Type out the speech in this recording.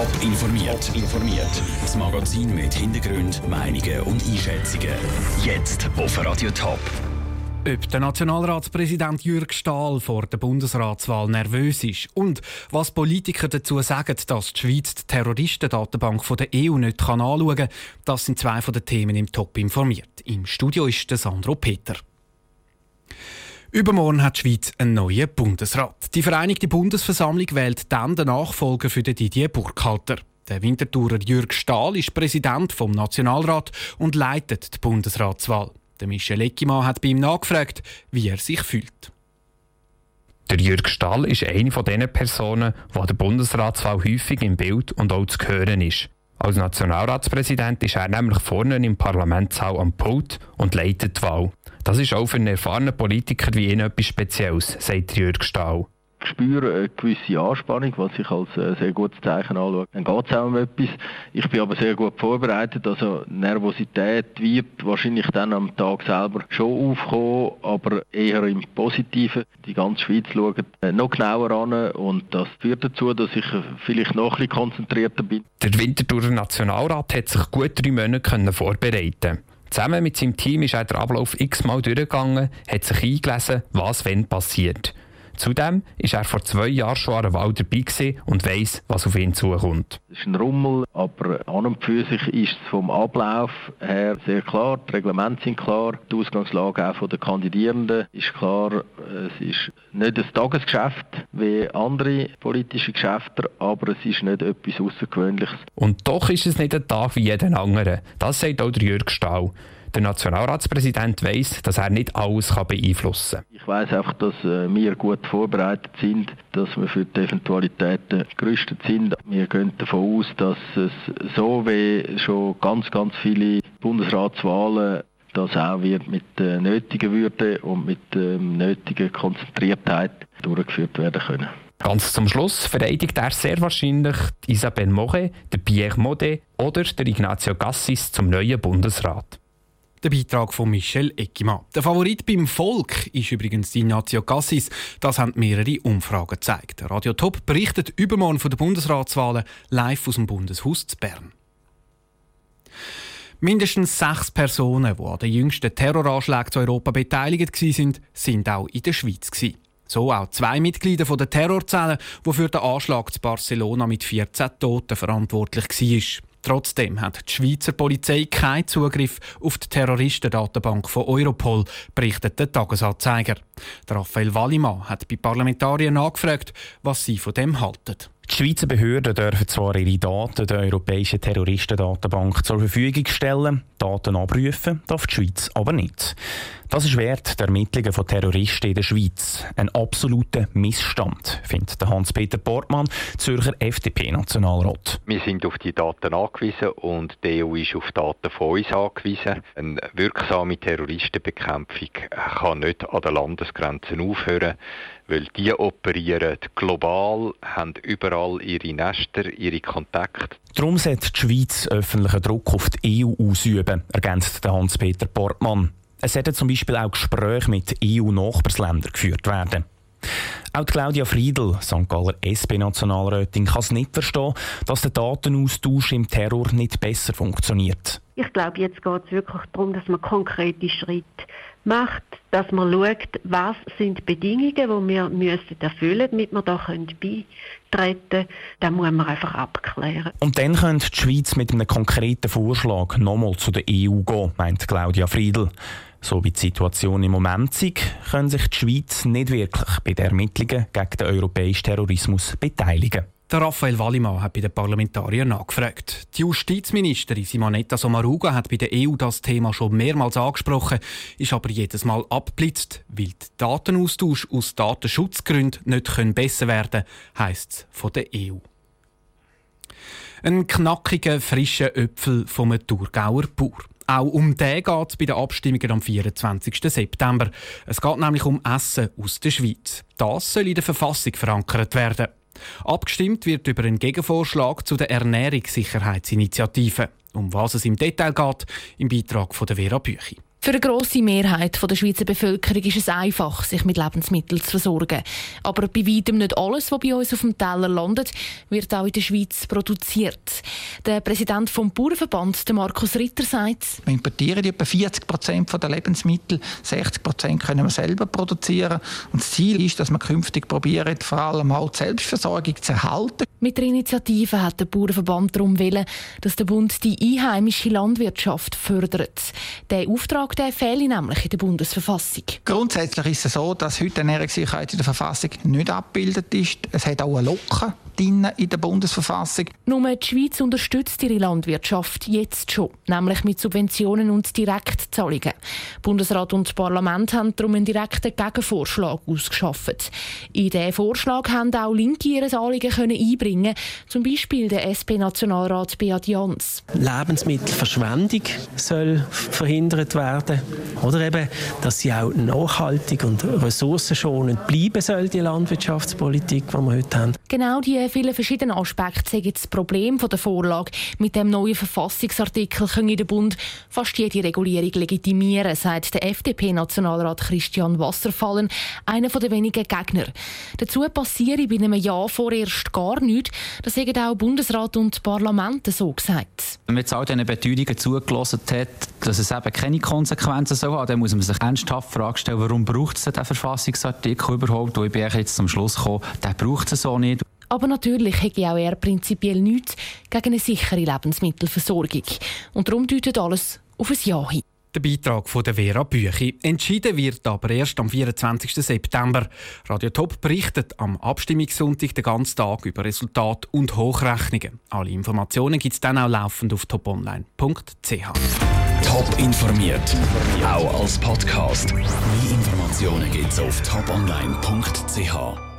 Top informiert. informiert. Das Magazin mit Hintergrund, Meinungen und Einschätzungen. Jetzt auf Radio Top. Ob der Nationalratspräsident Jürg Stahl vor der Bundesratswahl nervös ist und was Politiker dazu sagen, dass die Schweiz die Terroristendatenbank der EU nicht anschauen kann, das sind zwei von den Themen im Top informiert. Im Studio ist der Sandro Peter. Übermorgen hat die Schweiz einen neuen Bundesrat. Die Vereinigte Bundesversammlung wählt dann den Nachfolger für den Didier Burkhalter. Der Winterthurer Jürg Stahl ist Präsident vom Nationalrat und leitet die Bundesratswahl. Der Michel Eckimann hat bei ihm nachgefragt, wie er sich fühlt. Der Jürg Stahl ist eine von den Personen, die der Bundesratswahl häufig im Bild und auch zu hören ist. Als Nationalratspräsident ist er nämlich vorne im Parlamentssaal am Pult und leitet die Wahl. Das ist auch für einen erfahrenen Politiker wie ihn etwas Spezielles, sagt Jürg Stahl. Ich spüre eine gewisse Anspannung, was ich als äh, sehr gutes Zeichen anschaue. Dann geht es auch um etwas. Ich bin aber sehr gut vorbereitet. Also Nervosität wird wahrscheinlich dann am Tag selber schon aufkommen, aber eher im Positiven. Die ganze Schweiz schaut äh, noch genauer an und das führt dazu, dass ich äh, vielleicht noch ein bisschen konzentrierter bin. Der Winterthurer Nationalrat hat sich gut drei Monate vorbereiten Zusammen mit seinem Team ist er den Ablauf x-mal durchgegangen, hat sich eingelesen, was wenn passiert. Zudem ist er vor zwei Jahren schon an der Wahl dabei und weiss, was auf ihn zukommt. Es ist ein Rummel, aber an und für sich ist es vom Ablauf her sehr klar. Die Reglemente sind klar, die Ausgangslage auch der Kandidierenden ist klar. Es ist nicht ein Tagesgeschäft wie andere politische Geschäfte, aber es ist nicht etwas Außergewöhnliches. Und doch ist es nicht ein Tag wie jeden anderen. Das sagt auch der Jürg Stahl. Der Nationalratspräsident weiß, dass er nicht alles beeinflussen kann. Ich weiß einfach, dass äh, wir gut vorbereitet sind, dass wir für die Eventualitäten gerüstet sind. Wir gehen davon aus, dass es so wie schon ganz, ganz viele Bundesratswahlen das auch wird mit der nötigen Würde und mit der nötigen Konzentriertheit durchgeführt werden können. Ganz zum Schluss vereidigt er sehr wahrscheinlich Isabelle Moret, der Pierre Modet oder der Ignacio Gassis zum neuen Bundesrat. Der Beitrag von Michel Eckimann. Der Favorit beim Volk ist übrigens Ignazio Cassis. Das haben mehrere Umfragen gezeigt. Radio Top berichtet übermorgen von den Bundesratswahlen live aus dem Bundeshaus zu Bern. Mindestens sechs Personen, die an den jüngsten Terroranschlägen zu Europa beteiligt waren, sind auch in der Schweiz. So auch zwei Mitglieder der Terrorzelle, die für den Anschlag zu Barcelona mit 14 Toten verantwortlich waren. Trotzdem hat die Schweizer Polizei keinen Zugriff auf die Terroristendatenbank von Europol, berichtet der Tagesanzeiger. Raphael Wallimann hat bei Parlamentariern nachgefragt, was sie von dem halten. Die Schweizer Behörden dürfen zwar ihre Daten der Europäischen Terroristendatenbank zur Verfügung stellen, Daten abrufen darf die Schweiz aber nicht. Das ist wert der Ermittlungen von Terroristen in der Schweiz. Ein absoluter Missstand, findet Hans-Peter Portmann, Zürcher FDP-Nationalrat. Wir sind auf die Daten angewiesen und die EU ist auf Daten von uns angewiesen. Eine wirksame Terroristenbekämpfung kann nicht an den Landesgrenzen aufhören weil die operieren global, haben überall ihre Nester, ihre Kontakte. Darum sollte die Schweiz öffentlichen Druck auf die EU ausüben, ergänzt Hans-Peter Portmann. Es sollten zum Beispiel auch Gespräche mit EU-Nachbarsländern geführt werden. Auch Claudia Friedl, St. Galler SP-Nationalrätin, kann es nicht verstehen, dass der Datenaustausch im Terror nicht besser funktioniert. Ich glaube, jetzt geht es wirklich darum, dass man konkrete Schritte macht, dass man schaut, was sind die Bedingungen, die wir müssen erfüllen müssen, damit wir da beitreten können. Das muss man einfach abklären. Und dann könnte die Schweiz mit einem konkreten Vorschlag nochmal zu der EU gehen, meint Claudia Friedl. So wie die Situation im Moment ist, kann sich die Schweiz nicht wirklich bei den Ermittlungen gegen den europäischen Terrorismus beteiligen. Der Raphael Wallimann hat bei den Parlamentariern nachgefragt. Die Justizministerin Simonetta Sommaruga hat bei der EU das Thema schon mehrmals angesprochen, ist aber jedes Mal abblitzt, weil der Datenaustausch aus Datenschutzgründen nicht besser werden können, heisst es von der EU. Ein knackiger, frischer Öpfel vom Thurgauer Bauer. Auch um den geht es bei den Abstimmungen am 24. September. Es geht nämlich um Essen aus der Schweiz. Das soll in der Verfassung verankert werden. Abgestimmt wird über einen Gegenvorschlag zu der Ernährungssicherheitsinitiative. Um was es im Detail geht, im Beitrag von der Vera Büchi. Für eine grosse Mehrheit der Schweizer Bevölkerung ist es einfach, sich mit Lebensmitteln zu versorgen. Aber bei weitem nicht alles, was bei uns auf dem Teller landet, wird auch in der Schweiz produziert. Der Präsident vom Bauernverband, Markus Ritter, sagt, Wir importieren etwa 40 Prozent der Lebensmittel, 60 Prozent können wir selber produzieren. Und das Ziel ist, dass wir künftig probieren, vor allem auch die Selbstversorgung zu erhalten. Mit der Initiative hat der Bauernverband darum wollen, dass der Bund die einheimische Landwirtschaft fördert. Der Auftrag der fehle nämlich in der Bundesverfassung. Grundsätzlich ist es so, dass heute Ernährungssicherheit in der Verfassung nicht abgebildet ist. Es hat auch eine Locke in der Bundesverfassung. Nur die Schweiz unterstützt ihre Landwirtschaft jetzt schon, nämlich mit Subventionen und Direktzahlungen. Bundesrat und Parlament haben darum einen direkten Gegenvorschlag ausgeschafft. In diesen Vorschlag haben auch Linke ihre Anliegen können einbringen, zum Beispiel der SP-Nationalrat Beat Jans. Lebensmittelverschwendung soll verhindert werden, oder eben, dass sie auch nachhaltig und ressourcenschonend bleiben soll die Landwirtschaftspolitik, die wir heute haben. Genau die vielen verschiedenen Aspekte sind das Problem der Vorlage. Mit dem neuen Verfassungsartikel können der Bund fast jede Regulierung legitimieren, sagt der FDP-Nationalrat Christian Wasserfallen, einer der wenigen Gegner. Dazu passiere bei einem Jahr vorerst gar nichts. Das haben auch Bundesrat und Parlament so gesagt. Wenn man jetzt all diesen Beteuerungen zugelassen hat, dass es eben keine Konsequenzen so hat, dann muss man sich ernsthaft die Frage stellen, warum braucht es den Verfassungsartikel überhaupt? Wo ich bin jetzt zum Schluss gekommen, den braucht es so nicht. Aber natürlich hätte auch er prinzipiell nichts gegen eine sichere Lebensmittelversorgung. Und darum deutet alles auf ein Ja hin. Der Beitrag von der Vera Büchi. Entschieden wird aber erst am 24. September. Radio Top berichtet am Abstimmungssonntag den ganzen Tag über Resultate und Hochrechnungen. Alle Informationen gibt es dann auch laufend auf toponline.ch. Top informiert, auch als Podcast. Mehr Informationen gibt es auf toponline.ch.